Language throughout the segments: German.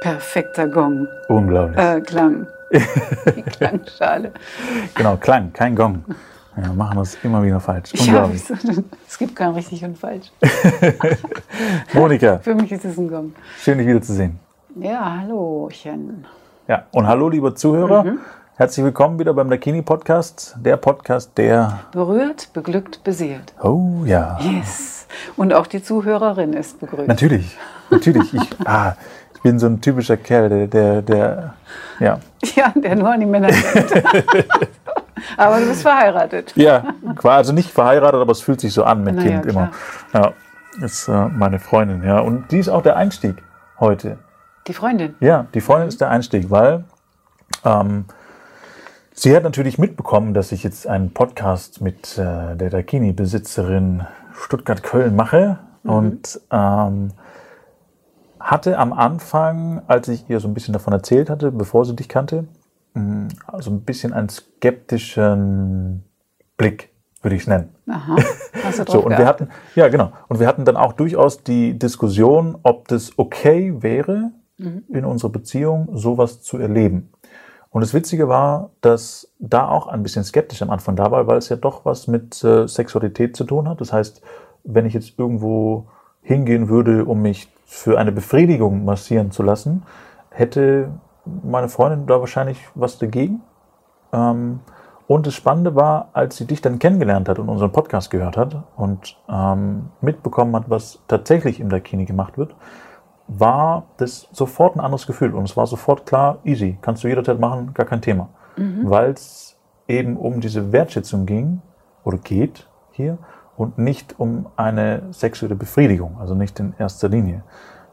Perfekter Gong. Unglaublich. Äh, Klang. Die Klangschale. Genau, Klang, kein Gong. Wir machen das immer wieder falsch. Ja, Unglaublich. wieso? es gibt kein richtig und falsch. Monika, Für mich ist es ein Gong. schön dich wiederzusehen. Ja, hallochen. Ja, und hallo, liebe Zuhörer. Mhm. Herzlich willkommen wieder beim Dakini Podcast. Der Podcast, der. Berührt, beglückt, beseelt. Oh ja. Yes. Und auch die Zuhörerin ist begrüßt. Natürlich, natürlich. Ich, ah, ich bin so ein typischer Kerl, der, der, der ja. Ja, der nur an die Männer denkt. Aber du bist verheiratet. Ja, also nicht verheiratet, aber es fühlt sich so an mit Na ja, Kind immer. Ja, ist äh, meine Freundin, ja. Und die ist auch der Einstieg heute. Die Freundin. Ja, die Freundin ist der Einstieg, weil ähm, sie hat natürlich mitbekommen, dass ich jetzt einen Podcast mit äh, der Dakini-Besitzerin Stuttgart-Köln mache und ähm, hatte am Anfang, als ich ihr so ein bisschen davon erzählt hatte, bevor sie dich kannte, mh, so ein bisschen einen skeptischen Blick, würde ich es nennen. Aha. Hast du So, und wir geachtet? hatten, ja, genau. Und wir hatten dann auch durchaus die Diskussion, ob das okay wäre, in unserer Beziehung sowas zu erleben. Und das Witzige war, dass da auch ein bisschen skeptisch am Anfang da war, weil es ja doch was mit äh, Sexualität zu tun hat. Das heißt, wenn ich jetzt irgendwo hingehen würde, um mich für eine Befriedigung massieren zu lassen, hätte meine Freundin da wahrscheinlich was dagegen. Ähm, und das Spannende war, als sie dich dann kennengelernt hat und unseren Podcast gehört hat und ähm, mitbekommen hat, was tatsächlich im Dakini gemacht wird, war das sofort ein anderes Gefühl. Und es war sofort klar, easy, kannst du jederzeit machen, gar kein Thema. Weil es eben um diese Wertschätzung ging oder geht hier und nicht um eine sexuelle Befriedigung, also nicht in erster Linie.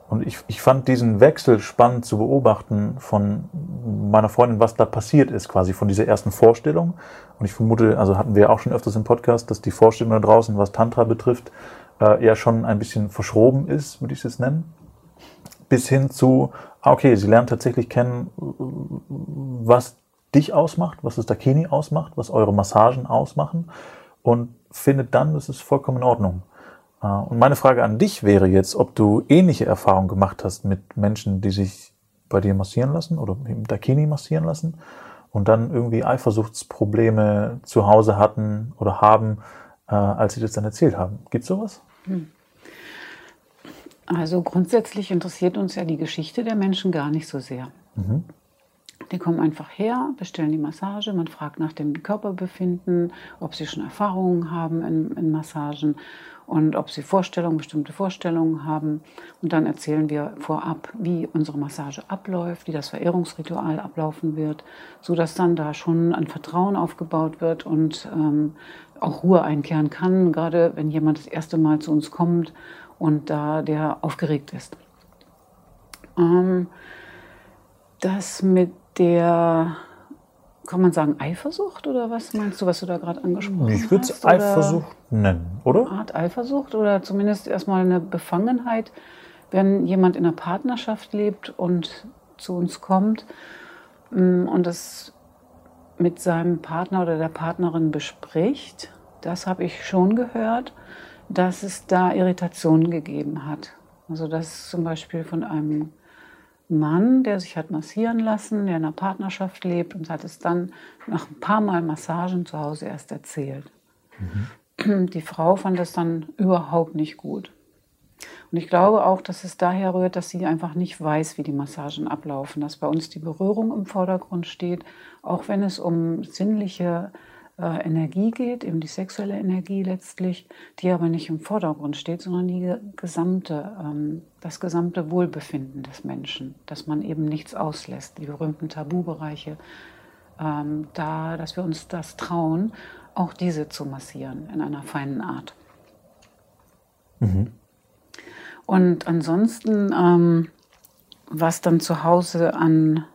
Und ich, ich fand diesen Wechsel spannend zu beobachten von meiner Freundin, was da passiert ist, quasi von dieser ersten Vorstellung. Und ich vermute, also hatten wir auch schon öfters im Podcast, dass die Vorstellung da draußen, was Tantra betrifft, äh, eher schon ein bisschen verschroben ist, würde ich es jetzt nennen. Bis hin zu, ah, okay, sie lernt tatsächlich kennen, was dich ausmacht, was das Dakini ausmacht, was eure Massagen ausmachen und findet dann, das ist vollkommen in Ordnung. Äh, Und meine Frage an dich wäre jetzt, ob du ähnliche Erfahrungen gemacht hast mit Menschen, die sich bei dir massieren lassen oder im Dakini massieren lassen und dann irgendwie Eifersuchtsprobleme zu Hause hatten oder haben, äh, als sie das dann erzählt haben. Gibt sowas? Also grundsätzlich interessiert uns ja die Geschichte der Menschen gar nicht so sehr. Die kommen einfach her, bestellen die Massage, man fragt nach dem Körperbefinden, ob sie schon Erfahrungen haben in, in Massagen und ob sie Vorstellungen, bestimmte Vorstellungen haben. Und dann erzählen wir vorab, wie unsere Massage abläuft, wie das Verehrungsritual ablaufen wird, sodass dann da schon ein Vertrauen aufgebaut wird und ähm, auch Ruhe einkehren kann, gerade wenn jemand das erste Mal zu uns kommt und da der aufgeregt ist. Ähm, das mit der, kann man sagen, Eifersucht oder was meinst du, was du da gerade angesprochen hast? Ich würde es Eifersucht nennen, oder? Art Eifersucht oder zumindest erstmal eine Befangenheit, wenn jemand in einer Partnerschaft lebt und zu uns kommt mm, und das mit seinem Partner oder der Partnerin bespricht. Das habe ich schon gehört, dass es da Irritationen gegeben hat. Also dass zum Beispiel von einem Mann, der sich hat massieren lassen, der in einer Partnerschaft lebt und hat es dann nach ein paar Mal Massagen zu Hause erst erzählt. Die Frau fand das dann überhaupt nicht gut. Und ich glaube auch, dass es daher rührt, dass sie einfach nicht weiß, wie die Massagen ablaufen, dass bei uns die Berührung im Vordergrund steht, auch wenn es um sinnliche äh, Energie geht, eben die sexuelle Energie letztlich, die aber nicht im Vordergrund steht, sondern die ge- gesamte, ähm, das gesamte Wohlbefinden des Menschen, dass man eben nichts auslässt, die berühmten Tabubereiche, ähm, da, dass wir uns das trauen, auch diese zu massieren in einer feinen Art. Und ansonsten, ähm, was dann zu Hause an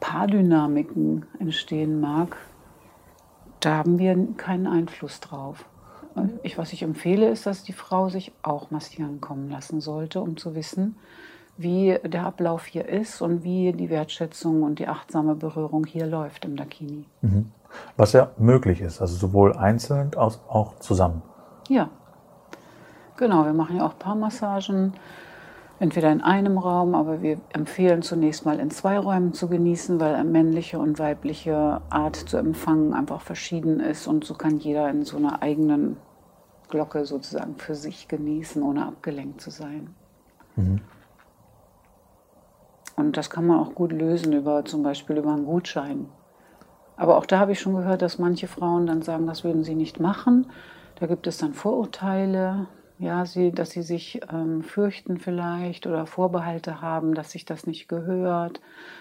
Paardynamiken entstehen mag, da haben wir keinen Einfluss drauf. Ich, was ich empfehle, ist, dass die Frau sich auch massieren kommen lassen sollte, um zu wissen, wie der Ablauf hier ist und wie die Wertschätzung und die achtsame Berührung hier läuft im Dakini. Was ja möglich ist, also sowohl einzeln als auch zusammen. Ja, genau. Wir machen ja auch Paarmassagen. Entweder in einem Raum, aber wir empfehlen zunächst mal in zwei Räumen zu genießen, weil eine männliche und weibliche Art zu empfangen einfach verschieden ist und so kann jeder in so einer eigenen Glocke sozusagen für sich genießen, ohne abgelenkt zu sein. Mhm. Und das kann man auch gut lösen über zum Beispiel über einen Gutschein. Aber auch da habe ich schon gehört, dass manche Frauen dann sagen, das würden sie nicht machen. Da gibt es dann Vorurteile, ja, sie, dass sie sich ähm, fürchten vielleicht oder Vorbehalte haben, dass sich das nicht gehört.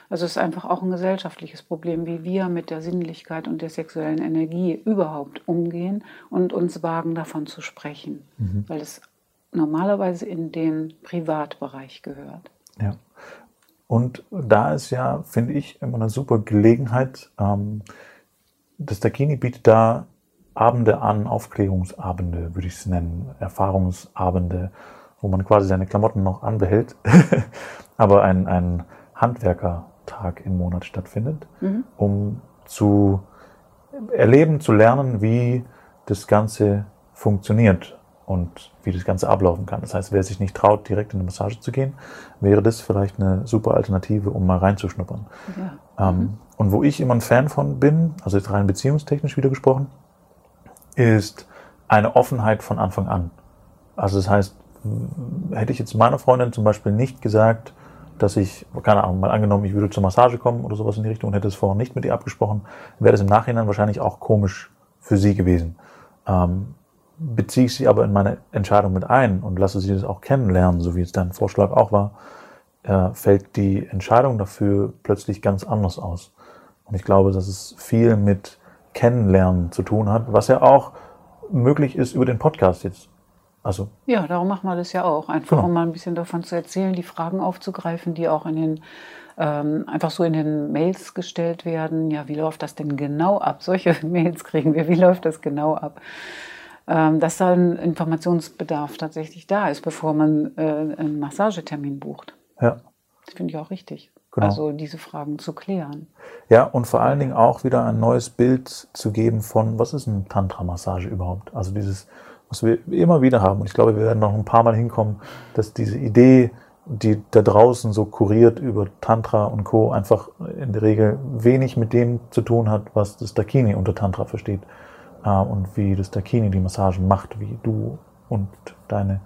Also es ist einfach auch ein gesellschaftliches Problem, wie wir mit der Sinnlichkeit und der sexuellen Energie überhaupt umgehen und uns wagen, davon zu sprechen, mhm. weil es normalerweise in den Privatbereich gehört. Ja. Und da ist ja, finde ich, immer eine super Gelegenheit. Ähm, das Dakini bietet da Abende an, Aufklärungsabende würde ich es nennen, Erfahrungsabende, wo man quasi seine Klamotten noch anbehält, aber ein, ein Handwerkertag im Monat stattfindet, mhm. um zu erleben, zu lernen, wie das Ganze funktioniert und wie das Ganze ablaufen kann. Das heißt, wer sich nicht traut, direkt in eine Massage zu gehen, wäre das vielleicht eine super Alternative, um mal reinzuschnuppern. Ja. Ähm, mhm. Und wo ich immer ein Fan von bin, also jetzt rein beziehungstechnisch wieder gesprochen, ist eine Offenheit von Anfang an. Also das heißt, hätte ich jetzt meiner Freundin zum Beispiel nicht gesagt, dass ich, keine Ahnung, mal angenommen, ich würde zur Massage kommen oder sowas in die Richtung und hätte es vorher nicht mit ihr abgesprochen, wäre das im Nachhinein wahrscheinlich auch komisch für sie gewesen. Ähm, beziehe ich sie aber in meine Entscheidung mit ein und lasse sie das auch kennenlernen, so wie es dein Vorschlag auch war, äh, fällt die Entscheidung dafür plötzlich ganz anders aus. Und ich glaube, dass es viel mit Kennenlernen zu tun hat, was ja auch möglich ist über den Podcast jetzt. Also. Ja, darum machen wir das ja auch. Einfach genau. um mal ein bisschen davon zu erzählen, die Fragen aufzugreifen, die auch in den ähm, einfach so in den Mails gestellt werden. Ja, wie läuft das denn genau ab? Solche Mails kriegen wir. Wie läuft das genau ab? Ähm, dass da ein Informationsbedarf tatsächlich da ist, bevor man äh, einen Massagetermin bucht. Ja. Das finde ich auch richtig. Genau. Also diese Fragen zu klären. Ja, und vor allen Dingen auch wieder ein neues Bild zu geben von, was ist ein Tantra-Massage überhaupt? Also dieses, was wir immer wieder haben. Und ich glaube, wir werden noch ein paar Mal hinkommen, dass diese Idee, die da draußen so kuriert über Tantra und Co. einfach in der Regel wenig mit dem zu tun hat, was das Dakini unter Tantra versteht. Äh, und wie das Dakini die Massagen macht, wie du und deine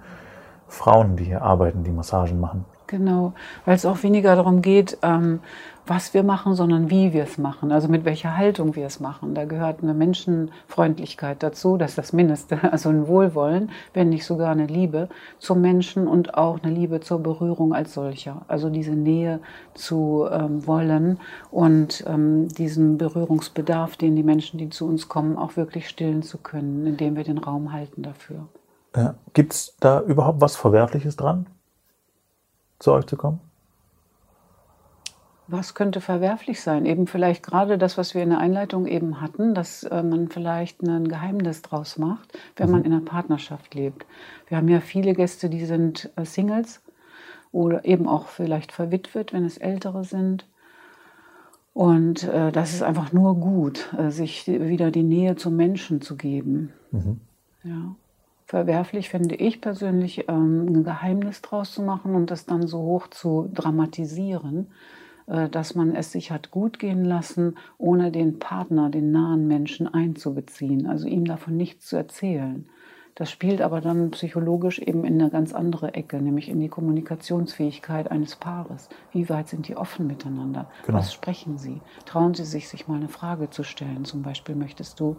Frauen, die hier arbeiten, die Massagen machen. Genau, weil es auch weniger darum geht, ähm, was wir machen, sondern wie wir es machen, also mit welcher Haltung wir es machen. Da gehört eine Menschenfreundlichkeit dazu, das ist das Mindeste, also ein Wohlwollen, wenn nicht sogar eine Liebe zum Menschen und auch eine Liebe zur Berührung als solcher. Also diese Nähe zu ähm, wollen und ähm, diesen Berührungsbedarf, den die Menschen, die zu uns kommen, auch wirklich stillen zu können, indem wir den Raum halten dafür. Ja. Gibt es da überhaupt was Verwerfliches dran? Zu euch zu kommen? Was könnte verwerflich sein? Eben vielleicht gerade das, was wir in der Einleitung eben hatten, dass äh, man vielleicht ein Geheimnis draus macht, wenn mhm. man in einer Partnerschaft lebt. Wir haben ja viele Gäste, die sind äh, Singles oder eben auch vielleicht verwitwet, wenn es ältere sind. Und äh, das ist einfach nur gut, äh, sich wieder die Nähe zum Menschen zu geben. Mhm. Ja verwerflich, finde ich persönlich, ähm, ein Geheimnis draus zu machen und das dann so hoch zu dramatisieren, äh, dass man es sich hat gut gehen lassen, ohne den Partner, den nahen Menschen einzubeziehen, also ihm davon nichts zu erzählen. Das spielt aber dann psychologisch eben in eine ganz andere Ecke, nämlich in die Kommunikationsfähigkeit eines Paares. Wie weit sind die offen miteinander? Genau. Was sprechen sie? Trauen sie sich, sich mal eine Frage zu stellen? Zum Beispiel, möchtest du,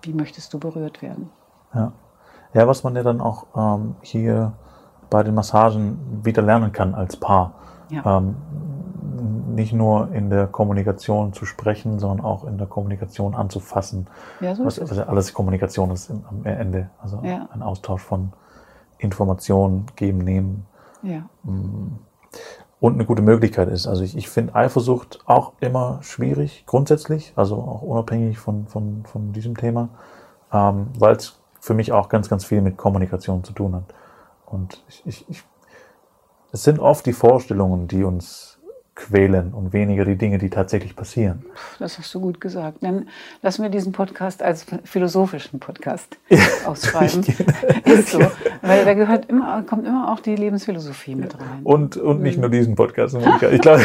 wie möchtest du berührt werden? Ja. Ja, was man ja dann auch ähm, hier bei den Massagen wieder lernen kann als Paar. Ja. Ähm, nicht nur in der Kommunikation zu sprechen, sondern auch in der Kommunikation anzufassen. Ja, so was, also alles Kommunikation ist am Ende. Also ja. ein Austausch von Informationen, geben, nehmen. Ja. Mm. Und eine gute Möglichkeit ist. Also ich, ich finde Eifersucht auch immer schwierig, grundsätzlich, also auch unabhängig von, von, von diesem Thema, ähm, weil es für mich auch ganz, ganz viel mit Kommunikation zu tun hat. Und ich, ich, ich, es sind oft die Vorstellungen, die uns quälen und weniger die Dinge, die tatsächlich passieren. Das hast du gut gesagt. Dann lassen wir diesen Podcast als philosophischen Podcast ausschreiben. Ist so. Weil da gehört immer, kommt immer auch die Lebensphilosophie mit rein. Und, und nicht mhm. nur diesen Podcast. Ich glaube,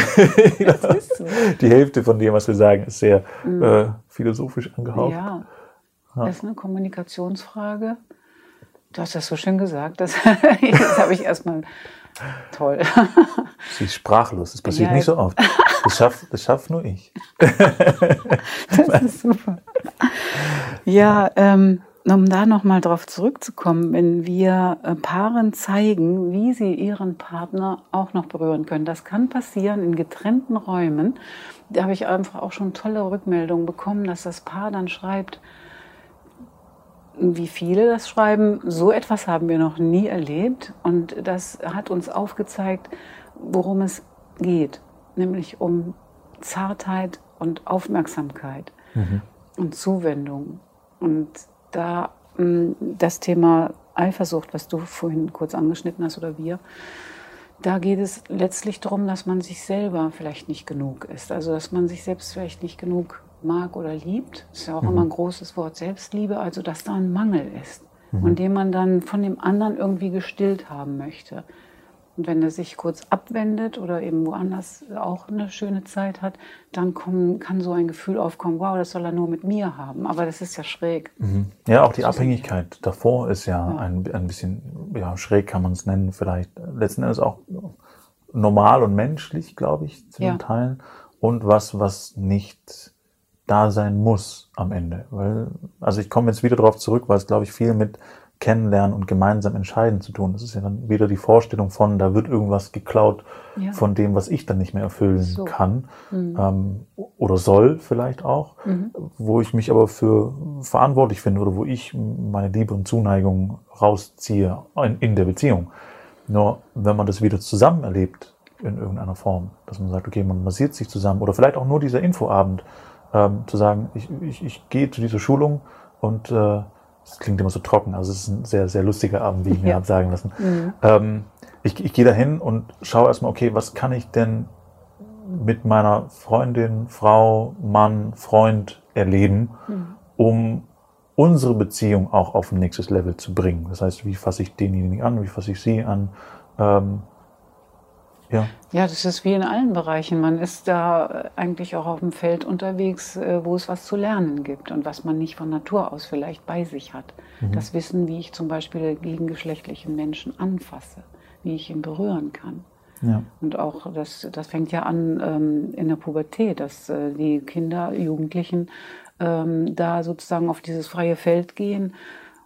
die Hälfte von dem, was wir sagen, ist sehr mhm. äh, philosophisch angehaucht. Ja. Das ist eine Kommunikationsfrage. Du hast das so schön gesagt. Das, das habe ich erstmal toll. Sie ist sprachlos. Das passiert ja, nicht so oft. Das schafft, das schafft nur ich. das ist super. Ja, ähm, um da nochmal drauf zurückzukommen, wenn wir äh, Paaren zeigen, wie sie ihren Partner auch noch berühren können. Das kann passieren in getrennten Räumen. Da habe ich einfach auch schon tolle Rückmeldungen bekommen, dass das Paar dann schreibt, wie viele das schreiben, so etwas haben wir noch nie erlebt. Und das hat uns aufgezeigt, worum es geht, nämlich um Zartheit und Aufmerksamkeit mhm. und Zuwendung. Und da mm, das Thema Eifersucht, was du vorhin kurz angeschnitten hast oder wir, da geht es letztlich darum, dass man sich selber vielleicht nicht genug ist. Also dass man sich selbst vielleicht nicht genug mag oder liebt, ist ja auch mhm. immer ein großes Wort, Selbstliebe, also dass da ein Mangel ist mhm. und den man dann von dem anderen irgendwie gestillt haben möchte. Und wenn er sich kurz abwendet oder eben woanders auch eine schöne Zeit hat, dann kommen, kann so ein Gefühl aufkommen, wow, das soll er nur mit mir haben. Aber das ist ja schräg. Mhm. Ja, auch die Abhängigkeit davor ist ja, ja. Ein, ein bisschen, ja, schräg kann man es nennen, vielleicht letzten Endes auch normal und menschlich, glaube ich, zu ja. den Teilen. Und was, was nicht da sein muss am Ende. Weil, also ich komme jetzt wieder darauf zurück, weil es, glaube ich, viel mit Kennenlernen und gemeinsam entscheiden zu tun. Das ist ja dann wieder die Vorstellung von, da wird irgendwas geklaut ja. von dem, was ich dann nicht mehr erfüllen so. kann mhm. ähm, oder soll vielleicht auch, mhm. wo ich mich aber für verantwortlich finde oder wo ich meine Liebe und Zuneigung rausziehe in, in der Beziehung. Nur wenn man das wieder zusammen erlebt in irgendeiner Form, dass man sagt, okay, man massiert sich zusammen oder vielleicht auch nur dieser Infoabend, ähm, zu sagen, ich, ich, ich gehe zu dieser Schulung und äh, das klingt immer so trocken, also es ist ein sehr, sehr lustiger Abend, wie ich mir ja. habe sagen lassen. Mhm. Ähm, ich, ich gehe da hin und schaue erstmal, okay, was kann ich denn mit meiner Freundin, Frau, Mann, Freund erleben, mhm. um unsere Beziehung auch auf ein nächstes Level zu bringen. Das heißt, wie fasse ich denjenigen an, wie fasse ich sie an, ähm, ja. ja, das ist wie in allen Bereichen. Man ist da äh, eigentlich auch auf dem Feld unterwegs, äh, wo es was zu lernen gibt und was man nicht von Natur aus vielleicht bei sich hat. Mhm. Das Wissen, wie ich zum Beispiel gegengeschlechtlichen Menschen anfasse, wie ich ihn berühren kann. Ja. Und auch das, das fängt ja an ähm, in der Pubertät, dass äh, die Kinder, Jugendlichen ähm, da sozusagen auf dieses freie Feld gehen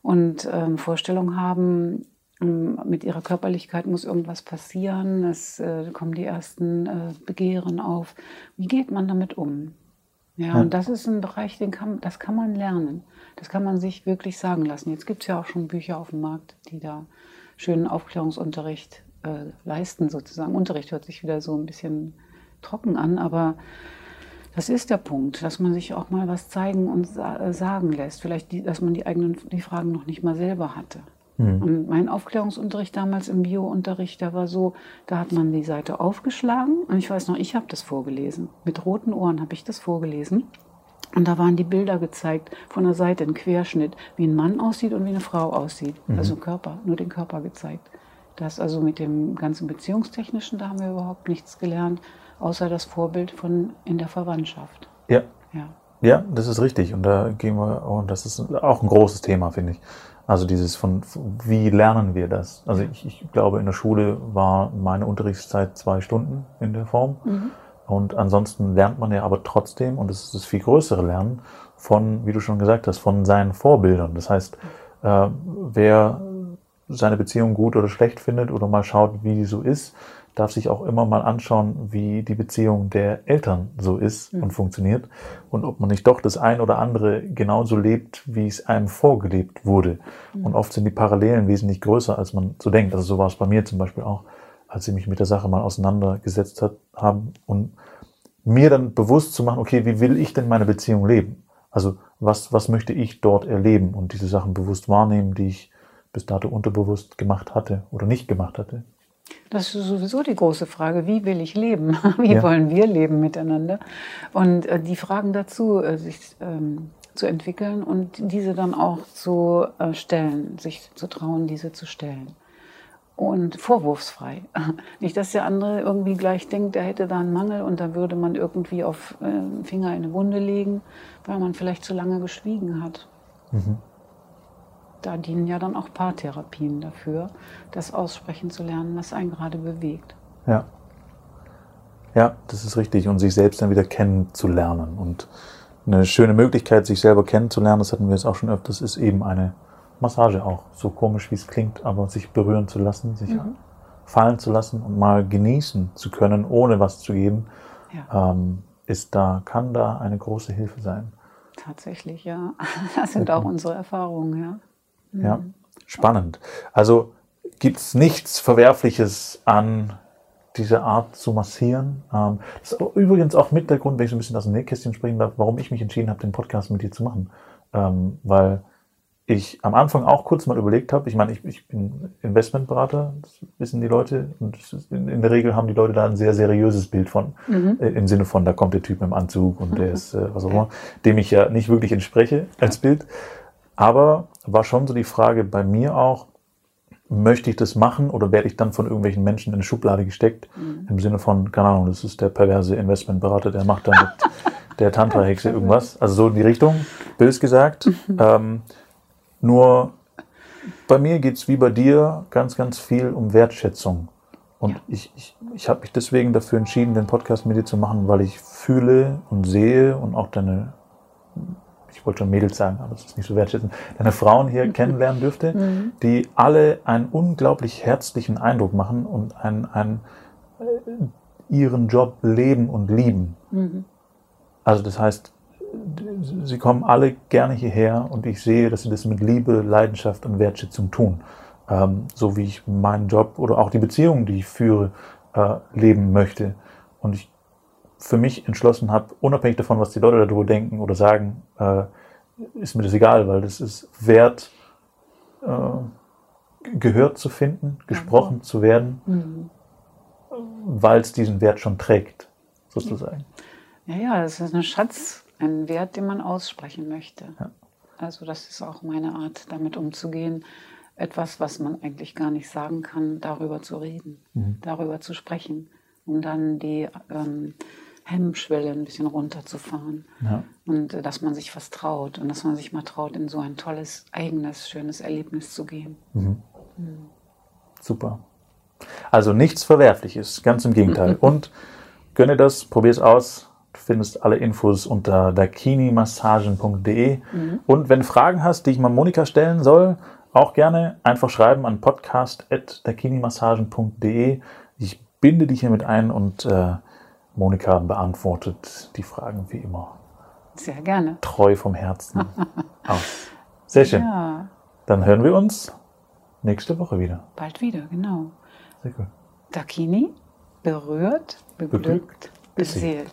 und ähm, Vorstellungen haben, mit ihrer Körperlichkeit muss irgendwas passieren, es äh, kommen die ersten äh, Begehren auf. Wie geht man damit um? Ja, ja, und das ist ein Bereich, den kann, das kann man lernen. Das kann man sich wirklich sagen lassen. Jetzt gibt es ja auch schon Bücher auf dem Markt, die da schönen Aufklärungsunterricht äh, leisten, sozusagen. Unterricht hört sich wieder so ein bisschen trocken an, aber das ist der Punkt, dass man sich auch mal was zeigen und sa sagen lässt. Vielleicht, die, dass man die eigenen die Fragen noch nicht mal selber hatte. Mhm. Und mein Aufklärungsunterricht damals im Biounterricht, da war so, da hat man die Seite aufgeschlagen und ich weiß noch, ich habe das vorgelesen. Mit roten Ohren habe ich das vorgelesen. Und da waren die Bilder gezeigt von der Seite, ein Querschnitt, wie ein Mann aussieht und wie eine Frau aussieht. Mhm. Also Körper, nur den Körper gezeigt. Das also mit dem ganzen Beziehungstechnischen, da haben wir überhaupt nichts gelernt, außer das Vorbild von in der Verwandtschaft. Ja. Ja. Ja, das ist richtig. Und da gehen wir, und das ist auch ein großes Thema, finde ich. Also dieses von, wie lernen wir das? Also ich, ich glaube, in der Schule war meine Unterrichtszeit zwei Stunden in der Form. Mhm. Und ansonsten lernt man ja aber trotzdem, und das ist das viel größere Lernen, von, wie du schon gesagt hast, von seinen Vorbildern. Das heißt, äh, wer seine Beziehung gut oder schlecht findet oder mal schaut, wie die so ist, darf sich auch immer mal anschauen, wie die Beziehung der Eltern so ist mhm. und funktioniert und ob man nicht doch das ein oder andere genauso lebt, wie es einem vorgelebt wurde. Mhm. Und oft sind die Parallelen wesentlich größer, als man so denkt. Also so war es bei mir zum Beispiel auch, als ich mich mit der Sache mal auseinandergesetzt hat, haben und mir dann bewusst zu machen, okay, wie will ich denn meine Beziehung leben? Also was, was möchte ich dort erleben und diese Sachen bewusst wahrnehmen, die ich bis dato unterbewusst gemacht hatte oder nicht gemacht hatte. Das ist sowieso die große Frage, wie will ich leben? Wie Ja. wollen wir leben miteinander? Und äh, die Fragen dazu, äh, sich ähm, zu entwickeln und diese dann auch zu äh, stellen, sich zu trauen, diese zu stellen. Und vorwurfsfrei. Nicht, dass der andere irgendwie gleich denkt, er hätte da einen Mangel und da würde man irgendwie auf äh, Finger in eine Wunde legen, weil man vielleicht zu lange geschwiegen hat. Da dienen ja dann auch Paartherapien dafür, das aussprechen zu lernen, was einen gerade bewegt. Ja. Ja, das ist richtig. Und sich selbst dann wieder kennenzulernen. Und eine schöne Möglichkeit, sich selber kennenzulernen, das hatten wir jetzt auch schon öfters, ist eben eine Massage auch. So komisch wie es klingt, aber sich berühren zu lassen, sich fallen zu lassen und mal genießen zu können, ohne was zu geben, Ja, ähm, ist da, kann da eine große Hilfe sein. tatsächlich, ja. Das sind auch unsere Erfahrungen, ja. Ja, spannend. Also gibt es nichts Verwerfliches an dieser Art zu massieren. Ähm, das ist übrigens auch mit der Grund, wenn ich so ein bisschen aus dem Nähkästchen sprechen darf, warum ich mich entschieden habe, den Podcast mit dir zu machen. Ähm, weil ich am Anfang auch kurz mal überlegt habe, ich meine, ich, ich bin Investmentberater, das wissen die Leute, und in, der Regel haben die Leute da ein sehr seriöses Bild von, äh, im Sinne von, da kommt der Typ im Anzug und der ist, äh, was auch immer, dem ich ja nicht wirklich entspreche als Bild. Aber war schon so die Frage bei mir auch, möchte ich das machen oder werde ich dann von irgendwelchen Menschen in eine Schublade gesteckt? Im Sinne von, keine Ahnung, das ist der perverse Investmentberater, der macht dann mit der Tantra-Hexe irgendwas. Also so in die Richtung, bös gesagt. Ähm, nur bei mir geht es wie bei dir ganz, ganz viel um Wertschätzung. Und Ja. ich, ich, ich habe mich deswegen dafür entschieden, den Podcast mit dir zu machen, weil ich fühle und sehe und auch deine, ich wollte schon Mädels sagen, aber das ist nicht so wertschätzend, deine Frauen hier kennenlernen dürfte, die alle einen unglaublich herzlichen Eindruck machen und einen, einen, äh, ihren Job leben und lieben. Also das heißt, sie kommen alle gerne hierher und ich sehe, dass sie das mit Liebe, Leidenschaft und Wertschätzung tun. Ähm, so wie ich meinen Job oder auch die Beziehungen, die ich führe, äh, leben möchte. Und ich für mich entschlossen habe, unabhängig davon, was die Leute darüber denken oder sagen, äh, ist mir das egal, weil das ist wert, äh, gehört zu finden, gesprochen zu werden, weil es diesen Wert schon trägt, sozusagen. Ja, ja, das ist ein Schatz, ein Wert, den man aussprechen möchte. Also das ist auch meine Art, damit umzugehen. Etwas, was man eigentlich gar nicht sagen kann, darüber zu reden, darüber zu sprechen, um dann die ähm, Hemmschwelle ein bisschen runterzufahren. Ja. Und äh, dass man sich was traut und dass man sich mal traut, in so ein tolles, eigenes, schönes Erlebnis zu gehen. Super. Also nichts Verwerfliches, ganz im Gegenteil. Und gönne das, probier es aus. Du findest alle Infos unter dakinimassagen.de. Und wenn du Fragen hast, die ich mal Monika stellen soll, auch gerne einfach schreiben an podcast.dakinimassagen.de. Ich binde dich hiermit ein und äh, Monika beantwortet die Fragen wie immer Sehr gerne. treu vom Herzen aus. Sehr schön. Ja, Dann hören wir uns nächste Woche wieder. bald wieder, genau. Sehr gut. Dakini, berührt, beglückt, beseelt.